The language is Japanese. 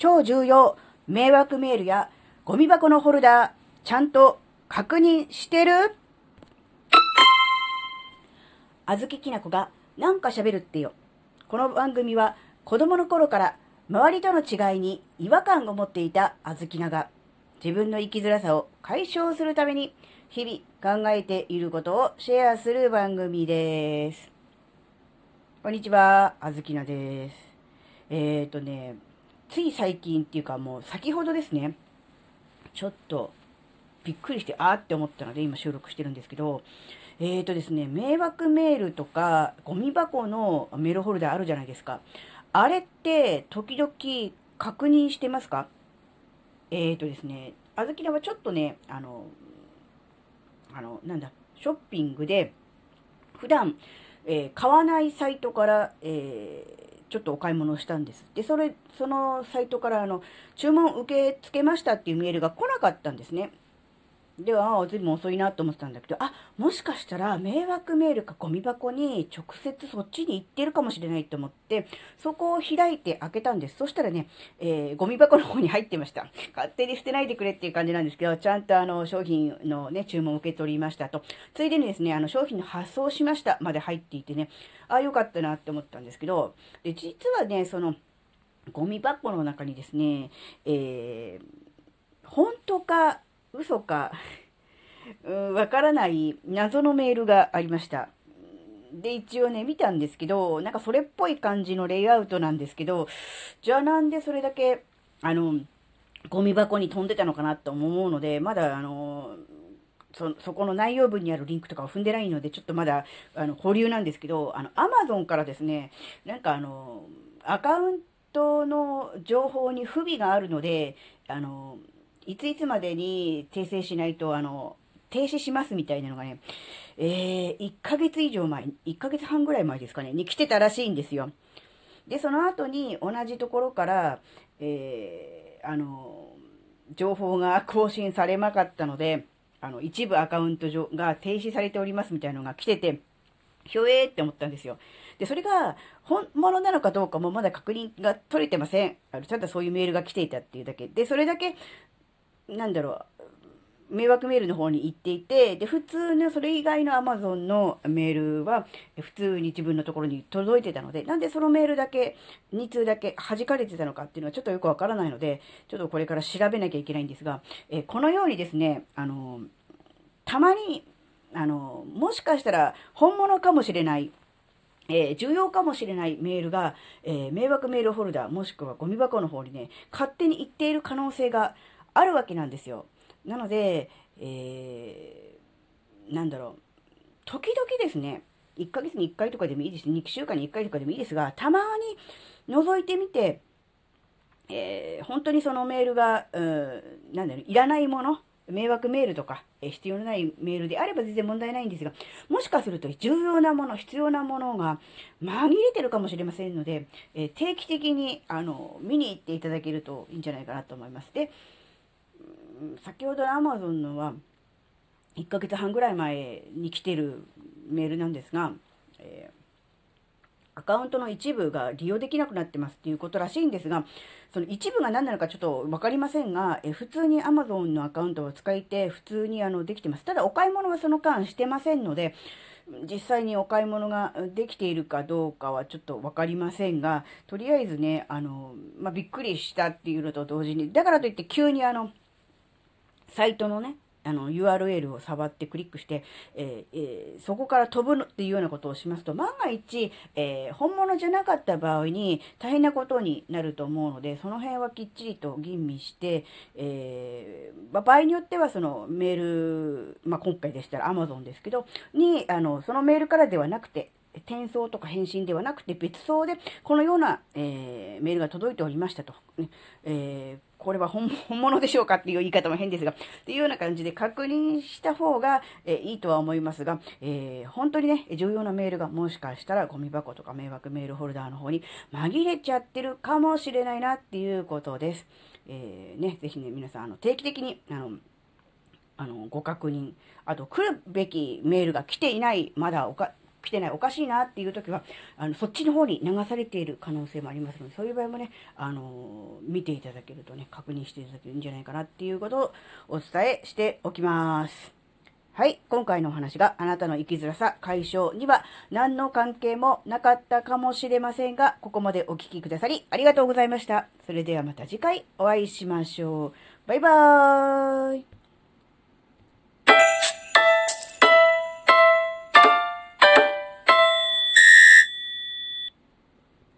超重要迷惑メールやゴミ箱のホルダー、ちゃんと確認してる？あずききなこがなんか喋るってよ。この番組は子供の頃から周りとの違いに違和感を持っていたあずきなが自分の生きづらさを解消するために日々考えていることをシェアする番組です。こんにちは、あずきなです。えっ、ー、とね、つい最近っていうかもう先ほどですね、ちょっとびっくりして、あーって思ったので今収録してるんですけど、え、ー、とですね、迷惑メールとかゴミ箱のメールホルダーあるじゃないですか。あれって時々確認してますか？え、ー、とですね、あずきらはちょっとね、あの、あの、なんだ、ショッピングで普段えー、買わないサイトから、えー、ちょっとお買い物をしたんです。で、それ、そのサイトからあの、注文受け付けましたっていうメールが来なかったんですね。では、ずいぶん遅いなと思ってたんだけど、あ、もしかしたら迷惑メールかゴミ箱に直接そっちに行ってるかもしれないと思って、そこを開いて開けたんです。そしたらね、えー、ゴミ箱の方に入ってました。勝手に捨てないでくれっていう感じなんですけど、ちゃんとあの、商品のね、注文を受け取りましたと。ついでにですね、あの、商品の発送しましたまで入っていてね、ああ、よかったなって思ったんですけど、で、実はね、その、ゴミ箱の中にですね、えー、本当か嘘か、わからない謎のメールがありました。で、一応ね、見たんですけど、なんかそれっぽい感じのレイアウトなんですけど、じゃあなんでそれだけ、あの、ゴミ箱に飛んでたのかなと思うので、まだ、あの、そ、そこの内容文にあるリンクとかを踏んでないので、ちょっとまだ、あの、保留なんですけど、あの、アマゾンからですね、なんかあの、アカウントの情報に不備があるので、あの、いついつまでに訂正しないと、あの、停止しますみたいなのがね、えー、1ヶ月以上前、1ヶ月半ぐらい前ですかね、に来てたらしいんですよ。で、その後に同じところから、えー、あの、情報が更新されなかったので、あの、一部アカウント上が停止されておりますみたいなのが来てて、ひょえーって思ったんですよ。で、それが本物なのかどうかもまだ確認が取れてません。あのただそういうメールが来ていたっていうだけ。で、それだけ、なんだろう、迷惑メールの方に行っていて、で、普通のそれ以外の Amazon のメールは普通に自分のところに届いてたので、なんでそのメールだけ、2通だけ弾かれてたのかっていうのはちょっとよくわからないので、ちょっとこれから調べなきゃいけないんですが、えこのようにですね、あの、たまに、あの、もしかしたら本物かもしれない、えー、重要かもしれないメールが、えー、迷惑メールホルダーもしくはゴミ箱の方にね、勝手に行っている可能性があるわけなんですよ。なので、えー、なんだろう、時々ですね、1ヶ月に1回とかでもいいですし。2週間に1回とかでもいいですが、たまに覗いてみて、えー、本当にそのメールが、う、なんだろう、いらないもの、迷惑メールとか、え、必要のないメールであれば全然問題ないんですが、もしかすると重要なもの、必要なものが紛れてるかもしれませんので、え、定期的に、あの、見に行っていただけるといいんじゃないかなと思います。で、先ほど Amazon のは1ヶ月半ぐらい前に来てるメールなんですが、えー、アカウントの一部が利用できなくなってますっていうことらしいんですが、その一部が何なのかちょっと分かりませんが、え普通に Amazon のアカウントを使いて普通にあのできてます。ただお買い物はその間してませんので、実際にお買い物ができているかどうかはちょっと分かりませんが、とりあえずね、あの、まあ、びっくりしたっていうのと同時に、だからといって急にあの、サイトのね、あの URL を触ってクリックして、えーえー、そこから飛ぶっていうようなことをしますと、万が一、えー、本物じゃなかった場合に大変なことになると思うので、その辺はきっちりと吟味して、えまあ、場合によってはそのメール、まあ、今回でしたら Amazon ですけど、に、あの、そのメールからではなくて、転送とか返信ではなくて別送でこのような、えー、メールが届いておりましたと。えーこれは 本物でしょうかっていう言い方も変ですが、っていうような感じで確認した方が、え、いいとは思いますが、えー、本当にね、重要なメールがもしかしたらゴミ箱とか迷惑メールホルダーの方に紛れちゃってるかもしれないなっていうことです。えー、ね、ぜひね、皆さん、あの、定期的に、あの、あの、ご確認、あと、来るべきメールが来ていない、まだおか、来てない、おかしいなっていう時は、あの、そっちの方に流されている可能性もありますので、そういう場合もね、あの見ていただけるとね、確認していただけるんじゃないかなっていうことをお伝えしておきます。はい。今回のお話があなたの生きづらさ解消には何の関係もなかったかもしれませんが、ここまでお聴きくださりありがとうございました。それではまた次回お会いしましょう。バイバーイ。